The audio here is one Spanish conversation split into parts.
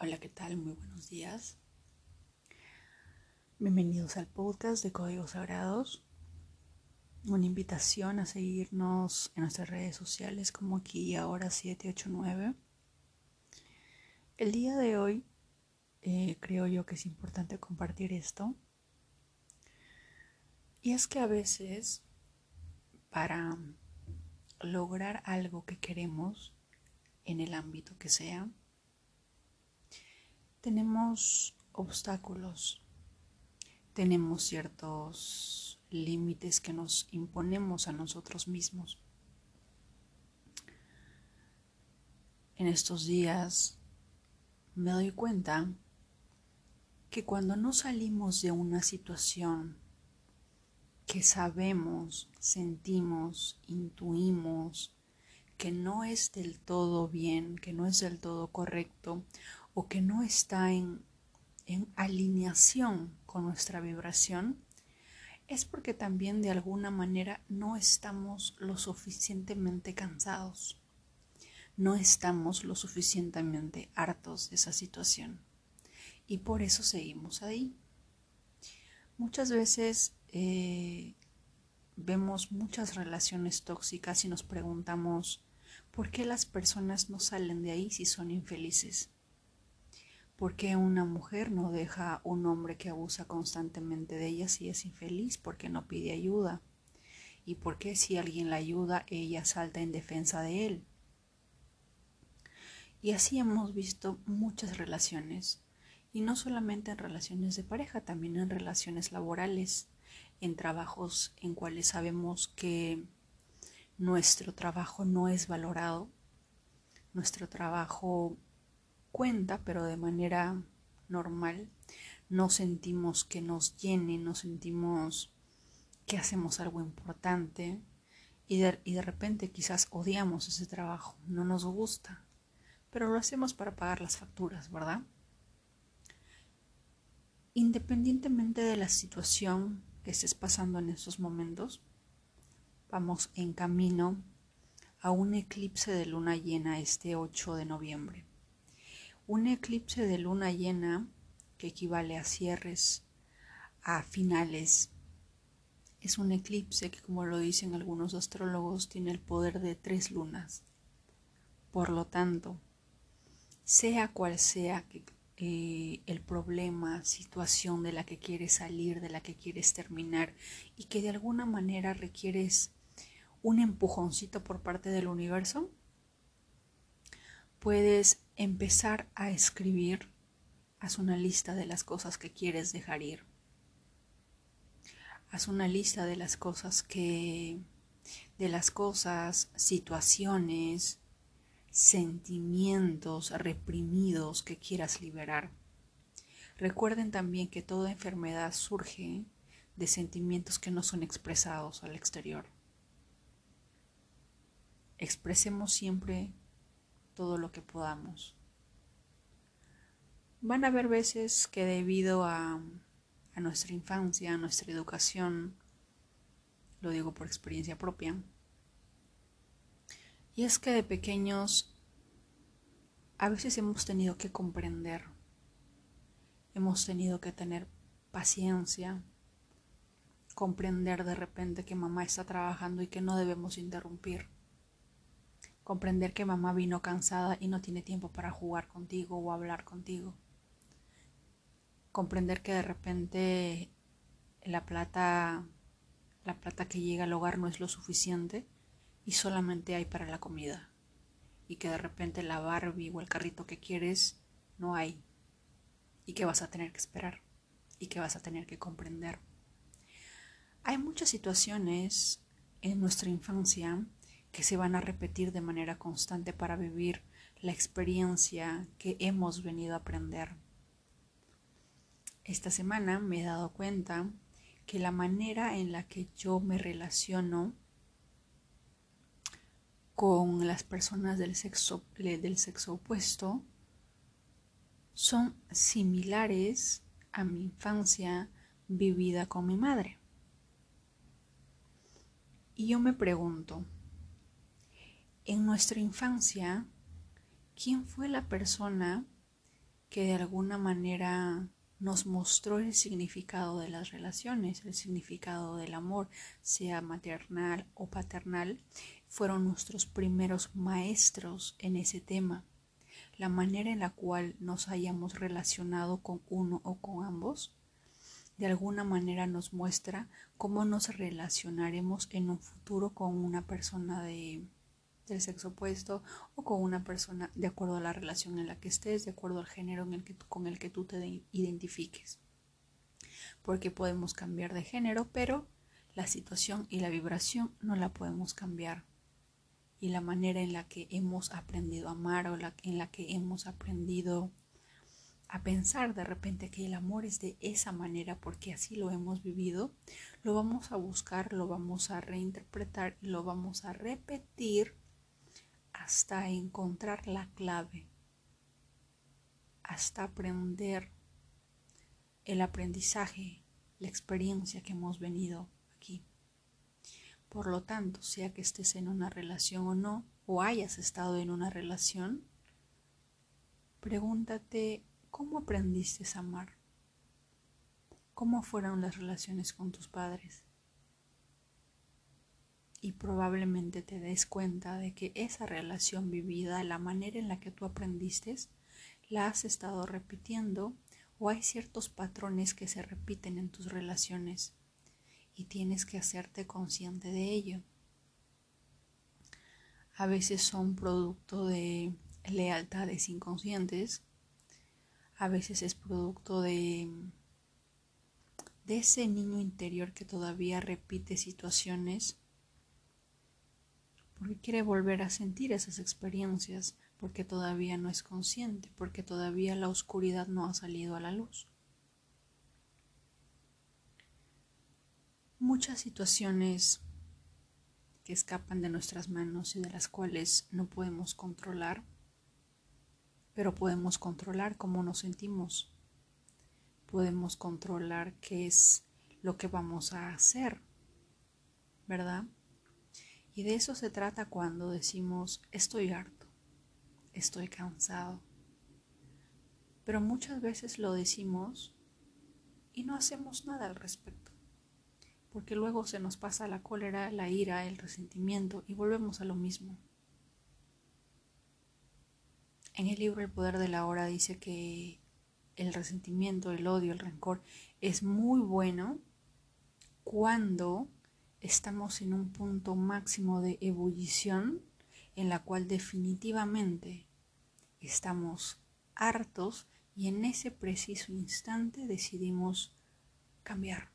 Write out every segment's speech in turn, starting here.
Hola, ¿qué tal? Muy buenos días. Bienvenidos al podcast de Códigos Sagrados. Una invitación a seguirnos en nuestras redes sociales como aquí y ahora 789. El día de hoy eh, creo yo que es importante compartir esto. Y es que a veces para lograr algo que queremos en el ámbito que sea, tenemos obstáculos, tenemos ciertos límites que nos imponemos a nosotros mismos. En estos días me doy cuenta que cuando no salimos de una situación que sabemos, sentimos, intuimos que no es del todo bien, que no es del todo correcto o que no está en, alineación con nuestra vibración, es porque también de alguna manera no estamos lo suficientemente cansados, no estamos lo suficientemente hartos de esa situación y por eso seguimos ahí. Muchas veces eh, vemos muchas relaciones tóxicas y nos preguntamos por qué las personas no salen de ahí si son infelices. ¿Por qué una mujer no deja a un hombre que abusa constantemente de ella si es infeliz? ¿Por qué no pide ayuda? ¿Y por qué si alguien la ayuda ella salta en defensa de él? Y así hemos visto muchas relaciones, y no solamente en relaciones de pareja, también en relaciones laborales, en trabajos en cuales sabemos que nuestro trabajo no es valorado, nuestro trabajo cuenta, pero de manera normal. No sentimos que nos llene, no sentimos que hacemos algo importante y de, y de repente quizás odiamos ese trabajo, no nos gusta, pero lo hacemos para pagar las facturas, ¿verdad? Independientemente de la situación que estés pasando en estos momentos, vamos en camino a un eclipse de luna llena este 8 de noviembre. Un eclipse de luna llena, que equivale a cierres, a finales, es un eclipse que, como lo dicen algunos astrólogos, tiene el poder de tres lunas. Por lo tanto, sea cual sea eh, el problema, situación de la que quieres salir, de la que quieres terminar y que de alguna manera requieres un empujoncito por parte del universo, puedes empezar a escribir, haz una lista de las cosas que quieres dejar ir. Haz una lista de las cosas que, de las cosas, situaciones, sentimientos reprimidos que quieras liberar. Recuerden también que toda enfermedad surge de sentimientos que no son expresados al exterior. Expresemos siempre todo lo que podamos. Van a haber veces que debido a, a nuestra infancia, a nuestra educación, lo digo por experiencia propia, y es que de pequeños a veces hemos tenido que comprender, hemos tenido que tener paciencia, comprender de repente que mamá está trabajando y que no debemos interrumpir comprender que mamá vino cansada y no tiene tiempo para jugar contigo o hablar contigo. Comprender que de repente la plata la plata que llega al hogar no es lo suficiente y solamente hay para la comida. Y que de repente la Barbie o el carrito que quieres no hay. Y que vas a tener que esperar. Y que vas a tener que comprender. Hay muchas situaciones en nuestra infancia que se van a repetir de manera constante para vivir la experiencia que hemos venido a aprender. Esta semana me he dado cuenta que la manera en la que yo me relaciono con las personas del sexo, del sexo opuesto son similares a mi infancia vivida con mi madre. Y yo me pregunto, en nuestra infancia, ¿quién fue la persona que de alguna manera nos mostró el significado de las relaciones, el significado del amor, sea maternal o paternal, fueron nuestros primeros maestros en ese tema. La manera en la cual nos hayamos relacionado con uno o con ambos, de alguna manera nos muestra cómo nos relacionaremos en un futuro con una persona de, del sexo opuesto o con una persona de acuerdo a la relación en la que estés, de acuerdo al género con el que tú te identifiques. Porque podemos cambiar de género, pero la situación y la vibración no la podemos cambiar. Y la manera en la que hemos aprendido a amar o la, en la que hemos aprendido a pensar de repente que el amor es de esa manera porque así lo hemos vivido, lo vamos a buscar, lo vamos a reinterpretar y lo vamos a repetir hasta encontrar la clave, hasta aprender el aprendizaje, la experiencia que hemos venido aquí. Por lo tanto, sea que estés en una relación o no, o hayas estado en una relación, pregúntate cómo aprendiste a amar, cómo fueron las relaciones con tus padres, y probablemente te des cuenta de que esa relación vivida, la manera en la que tú aprendiste, la has estado repitiendo o hay ciertos patrones que se repiten en tus relaciones y tienes que hacerte consciente de ello. A veces son producto de lealtades inconscientes, a veces es producto de de ese niño interior que todavía repite situaciones porque quiere volver a sentir esas experiencias, porque todavía no es consciente, porque todavía la oscuridad no ha salido a la luz. Muchas situaciones que escapan de nuestras manos y de las cuales no podemos controlar, pero podemos controlar cómo nos sentimos, podemos controlar qué es lo que vamos a hacer, ¿verdad? Y de eso se trata cuando decimos estoy harto, estoy cansado. Pero muchas veces lo decimos y no hacemos nada al respecto. Porque luego se nos pasa la cólera, la ira, el resentimiento y volvemos a lo mismo. En el libro El poder de la hora dice que el resentimiento, el odio, el rencor es muy bueno cuando estamos en un punto máximo de ebullición en la cual definitivamente estamos hartos y en ese preciso instante decidimos cambiar.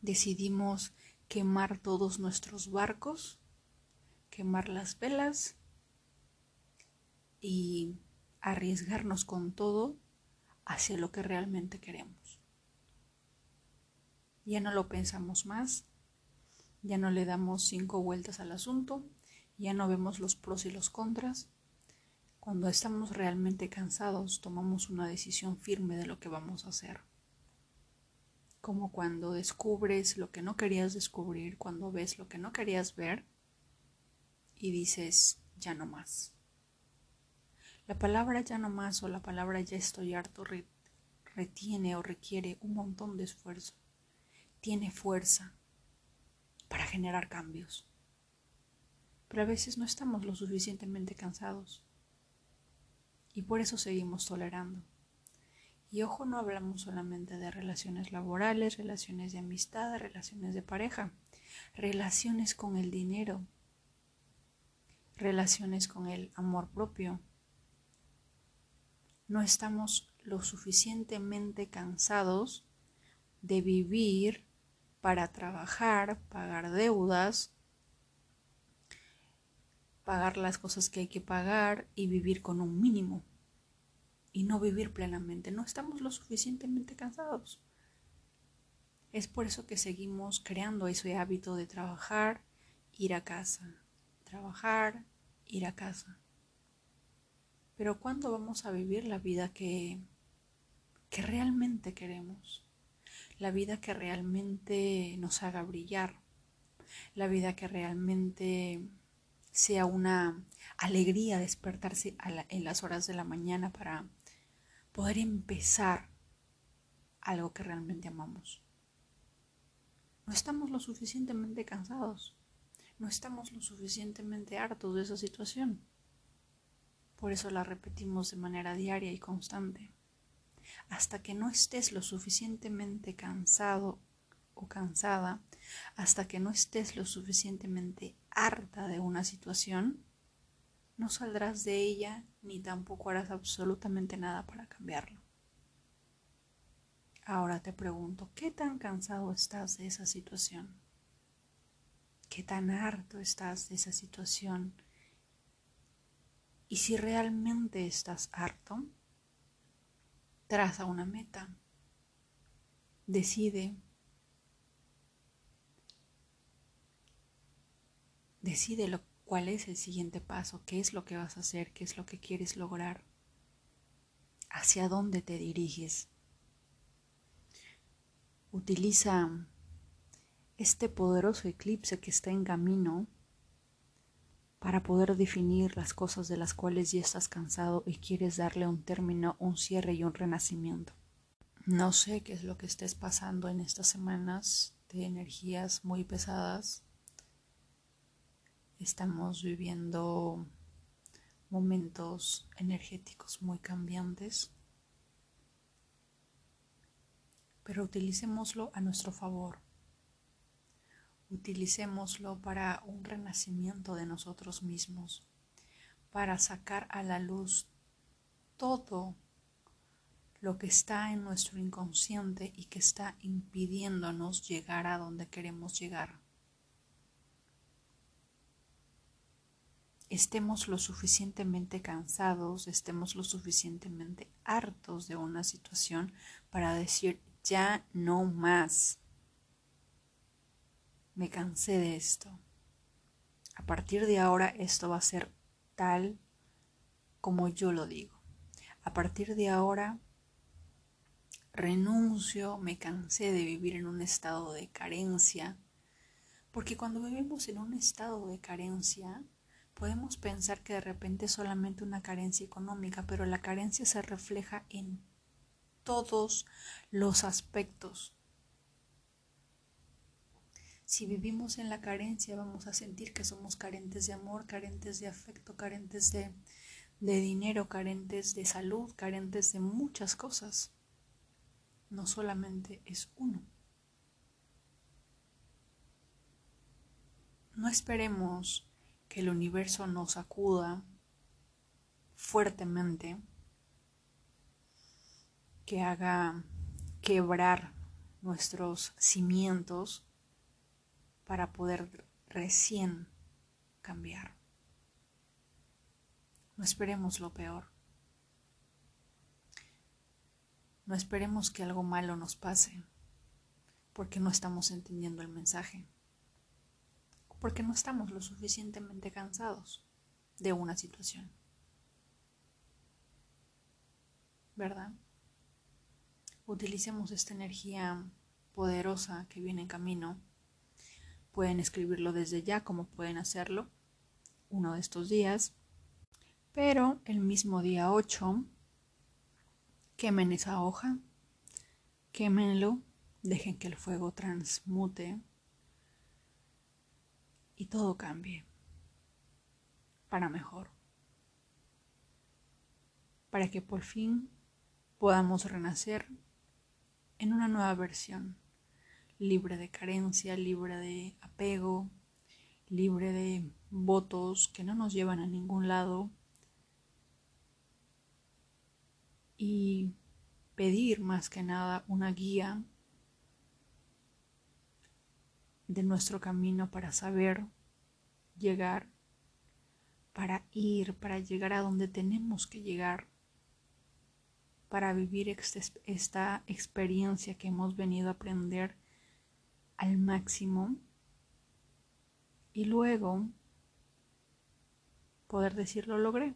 Decidimos quemar todos nuestros barcos, quemar las velas y arriesgarnos con todo hacia lo que realmente queremos ya no lo pensamos más, ya no le damos cinco vueltas al asunto, ya no vemos los pros y los contras. Cuando estamos realmente cansados, tomamos una decisión firme de lo que vamos a hacer. Como cuando descubres lo que no querías descubrir, cuando ves lo que no querías ver y dices, ya no más. La palabra ya no más o la palabra ya estoy harto retiene o requiere un montón de esfuerzo tiene fuerza para generar cambios. Pero a veces no estamos lo suficientemente cansados y por eso seguimos tolerando. Y ojo, no hablamos solamente de relaciones laborales, relaciones de amistad, relaciones de pareja, relaciones con el dinero, relaciones con el amor propio. No estamos lo suficientemente cansados de vivir para trabajar, pagar deudas, pagar las cosas que hay que pagar y vivir con un mínimo y no vivir plenamente. No estamos lo suficientemente cansados. Es por eso que seguimos creando ese hábito de trabajar, ir a casa, trabajar, ir a casa. Pero ¿cuándo vamos a vivir la vida que, que realmente queremos? La vida que realmente nos haga brillar, la vida que realmente sea una alegría despertarse en las horas de la mañana para poder empezar algo que realmente amamos. No estamos lo suficientemente cansados, no estamos lo suficientemente hartos de esa situación. Por eso la repetimos de manera diaria y constante. Hasta que no estés lo suficientemente cansado o cansada, hasta que no estés lo suficientemente harta de una situación, no saldrás de ella ni tampoco harás absolutamente nada para cambiarlo. Ahora te pregunto, ¿qué tan cansado estás de esa situación? ¿Qué tan harto estás de esa situación? Y si realmente estás harto, traza una meta. Decide. Decide lo, cuál es el siguiente paso, qué es lo que vas a hacer, qué es lo que quieres lograr, hacia dónde te diriges. Utiliza este poderoso eclipse que está en camino para poder definir las cosas de las cuales ya estás cansado y quieres darle un término, un cierre y un renacimiento. No sé qué es lo que estés pasando en estas semanas de energías muy pesadas. Estamos viviendo momentos energéticos muy cambiantes pero utilicémoslo a nuestro favor. Utilicémoslo para un renacimiento de nosotros mismos, para sacar a la luz todo lo que está en nuestro inconsciente y que está impidiéndonos llegar a donde queremos llegar. Estemos lo suficientemente cansados, estemos lo suficientemente hartos de una situación para decir ya no más. Me cansé de esto. A partir de ahora esto va a ser tal como yo lo digo. A partir de ahora renuncio, me cansé de vivir en un estado de carencia, porque cuando vivimos en un estado de carencia, podemos pensar que de repente es solamente una carencia económica, pero la carencia se refleja en todos los aspectos. Si vivimos en la carencia, vamos a sentir que somos carentes de amor, carentes de afecto, carentes de, de dinero, carentes de salud, carentes de muchas cosas. No solamente es uno. No esperemos que el universo nos acuda fuertemente que haga quebrar nuestros cimientos para poder recién cambiar. No esperemos lo peor. No esperemos que algo malo nos pase porque no estamos entendiendo el mensaje, porque no estamos lo suficientemente cansados de una situación. ¿Verdad? utilicemos esta energía poderosa que viene en camino. Pueden escribirlo desde ya como pueden hacerlo uno de estos días. Pero el mismo día 8, quemen esa hoja, quémenlo, dejen que el fuego transmute y todo cambie para mejor. Para que por fin podamos renacer en una nueva versión, libre de carencia, libre de apego, libre de votos que no nos llevan a ningún lado. Y pedir más que nada una guía de nuestro camino para saber llegar, para ir, para llegar a donde tenemos que llegar para vivir esta experiencia que hemos venido a aprender al máximo y luego poder decir lo logré.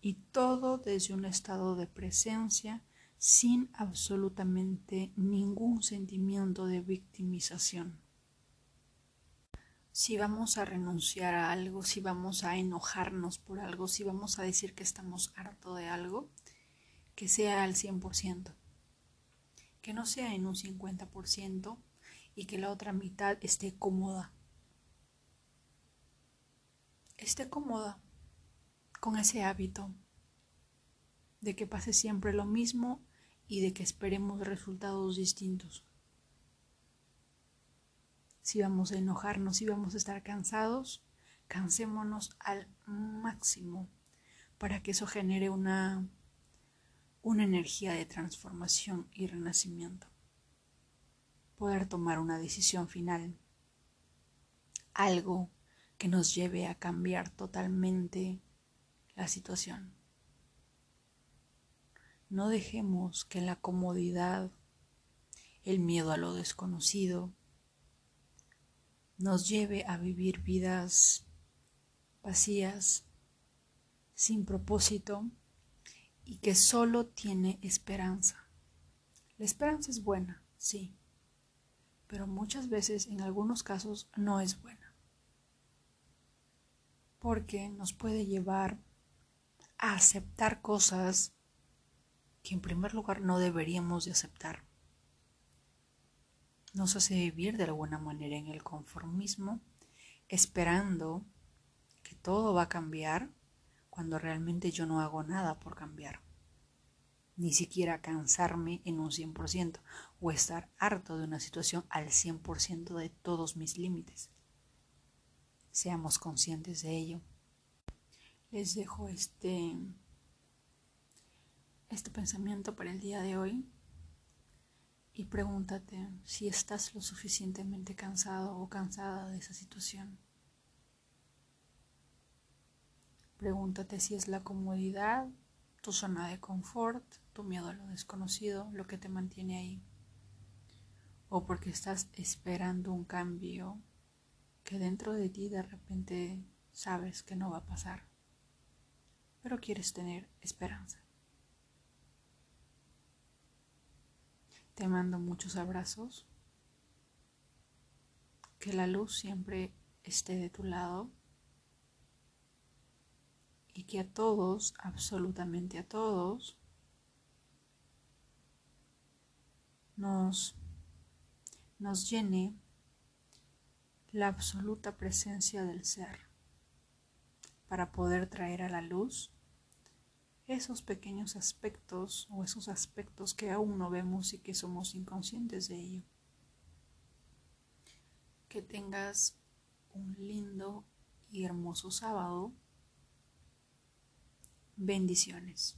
Y todo desde un estado de presencia sin absolutamente ningún sentimiento de victimización. si vamos a renunciar a algo, si vamos a enojarnos por algo, si vamos a decir que estamos harto de algo, que sea al 100%, que no sea en un 50% y que la otra mitad esté cómoda. Esté cómoda con ese hábito de que pase siempre lo mismo y de que esperemos resultados distintos si vamos a enojarnos, si vamos a estar cansados, cansémonos al máximo para que eso genere una, una energía de transformación y renacimiento. Poder tomar una decisión final, algo que nos lleve a cambiar totalmente la situación. No dejemos que la comodidad, el miedo a lo desconocido, nos lleve a vivir vidas vacías, sin propósito y que solo tiene esperanza. La esperanza es buena, sí, pero muchas veces, en algunos casos, no es buena, porque nos puede llevar a aceptar cosas que en primer lugar no deberíamos de aceptar nos hace vivir de alguna manera en el conformismo, esperando que todo va a cambiar cuando realmente yo no hago nada por cambiar. Ni siquiera cansarme en un 100% o estar harto de una situación al 100% de todos mis límites. Seamos conscientes de ello. Les dejo este, este pensamiento para el día de hoy y pregúntate si estás lo suficientemente cansado o cansada de esa situación. Pregúntate si es la comodidad, tu zona de confort, tu miedo a lo desconocido, lo que te mantiene ahí. O porque estás esperando un cambio que dentro de ti de repente sabes que no va a pasar, pero quieres tener esperanza. Te mando muchos abrazos. Que la luz siempre esté de tu lado. Que a todos, absolutamente a todos, nos, nos llene la absoluta presencia del ser para poder traer a la luz esos pequeños aspectos o esos aspectos que aún no vemos y que somos inconscientes de ello. Que tengas un lindo y hermoso sábado. Bendiciones.